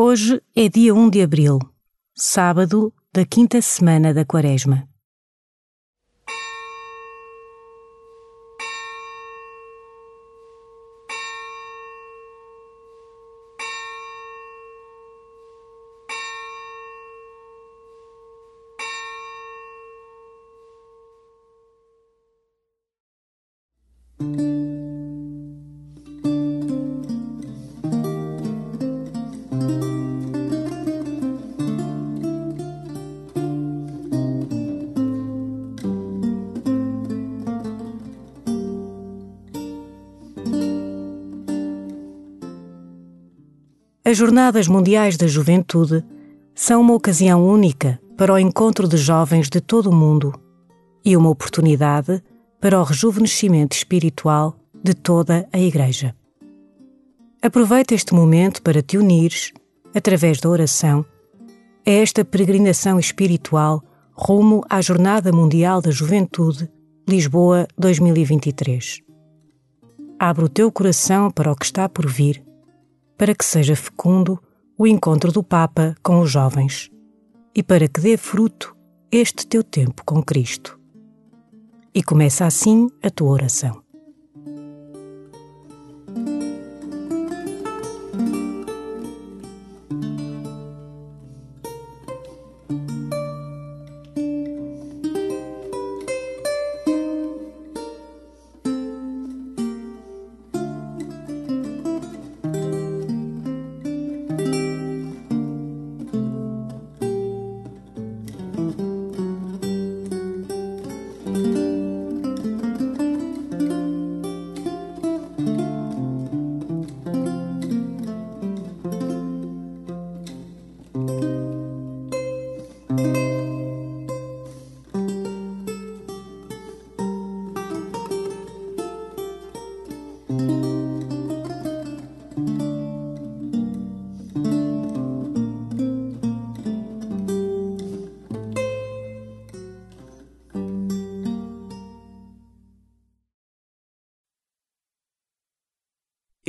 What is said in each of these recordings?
Hoje é dia 1 de abril, sábado da quinta semana da Quaresma. As Jornadas Mundiais da Juventude são uma ocasião única para o encontro de jovens de todo o mundo e uma oportunidade para o rejuvenescimento espiritual de toda a Igreja. Aproveita este momento para te unires, através da oração, a esta peregrinação espiritual rumo à Jornada Mundial da Juventude Lisboa 2023. Abre o teu coração para o que está por vir para que seja fecundo o encontro do Papa com os jovens e para que dê fruto este teu tempo com Cristo. E começa assim a tua oração.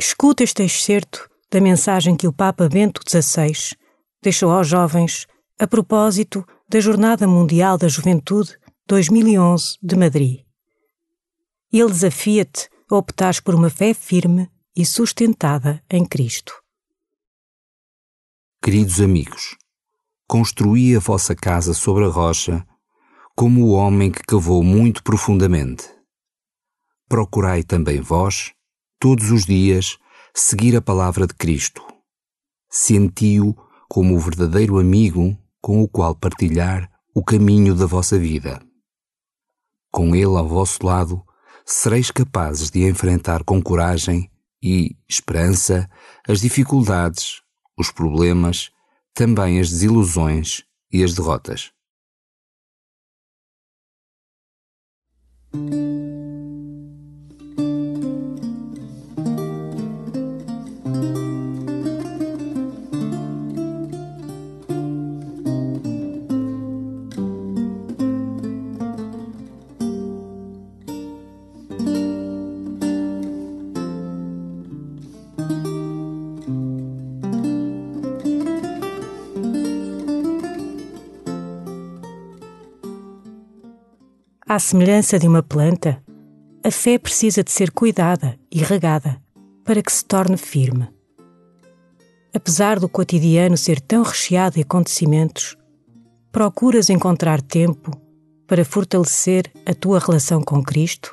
Escuta este excerto da mensagem que o Papa Bento XVI deixou aos jovens a propósito da Jornada Mundial da Juventude 2011 de Madrid. Ele desafia-te a optares por uma fé firme e sustentada em Cristo. Queridos amigos, construí a vossa casa sobre a rocha, como o homem que cavou muito profundamente. Procurai também vós, todos os dias, seguir a palavra de Cristo. Senti-o como o verdadeiro amigo com o qual partilhar o caminho da vossa vida. Com ele ao vosso lado, sereis capazes de enfrentar com coragem e esperança as dificuldades, os problemas, também as desilusões e as derrotas. À semelhança de uma planta, a fé precisa de ser cuidada e regada para que se torne firme. Apesar do cotidiano ser tão recheado de acontecimentos, procuras encontrar tempo para fortalecer a tua relação com Cristo?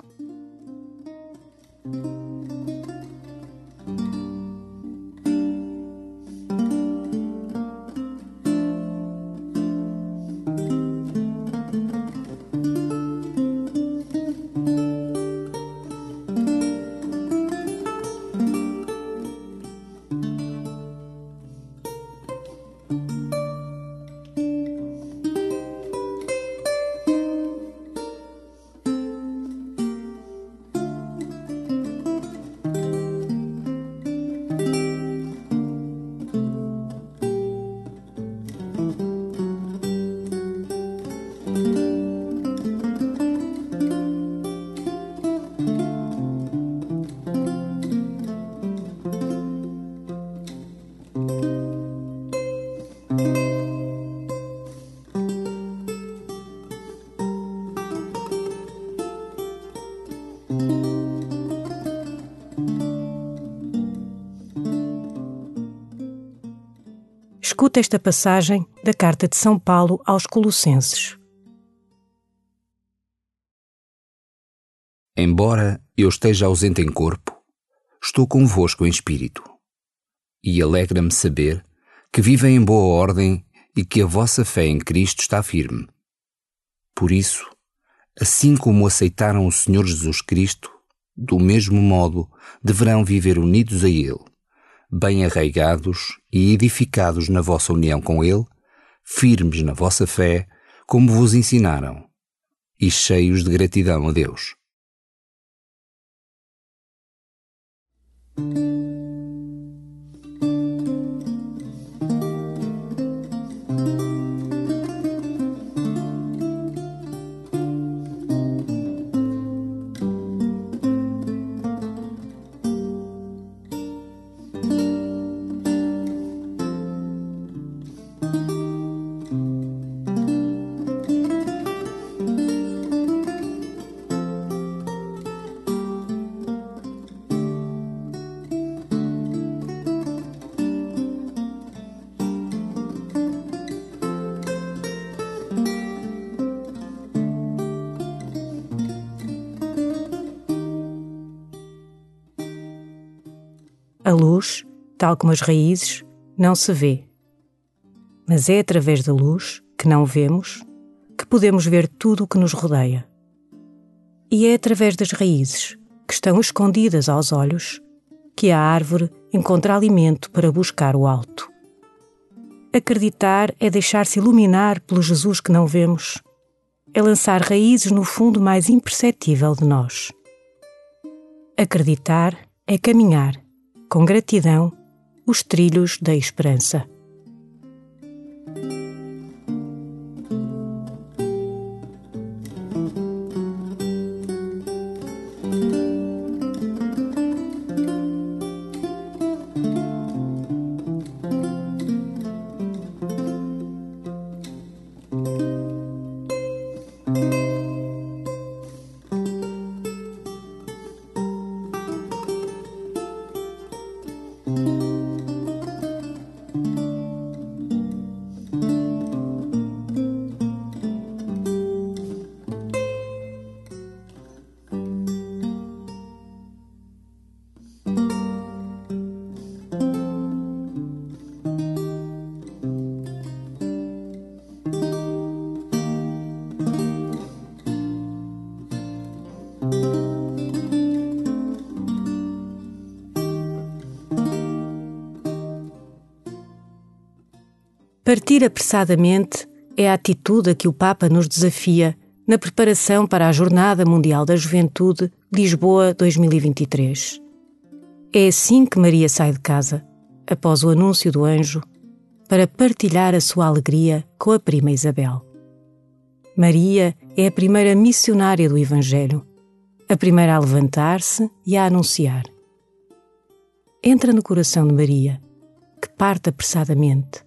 Escuta esta passagem da carta de São Paulo aos Colossenses. Embora eu esteja ausente em corpo, estou convosco em espírito. E alegra-me saber que vivem em boa ordem e que a vossa fé em Cristo está firme. Por isso, assim como aceitaram o Senhor Jesus Cristo, do mesmo modo deverão viver unidos a Ele, bem arraigados e edificados na vossa união com Ele, firmes na vossa fé, como vos ensinaram, e cheios de gratidão a Deus. A luz, tal como as raízes, não se vê. Mas é através da luz, que não vemos, que podemos ver tudo o que nos rodeia. E é através das raízes, que estão escondidas aos olhos, que a árvore encontra alimento para buscar o alto. Acreditar é deixar-se iluminar pelo Jesus que não vemos, é lançar raízes no fundo mais imperceptível de nós. Acreditar é caminhar com gratidão, os trilhos da esperança. Partir apressadamente é a atitude a que o Papa nos desafia na preparação para a Jornada Mundial da Juventude Lisboa 2023. É assim que Maria sai de casa, após o anúncio do anjo, para partilhar a sua alegria com a prima Isabel. Maria é a primeira missionária do Evangelho, a primeira a levantar-se e a anunciar. Entra no coração de Maria, que parte apressadamente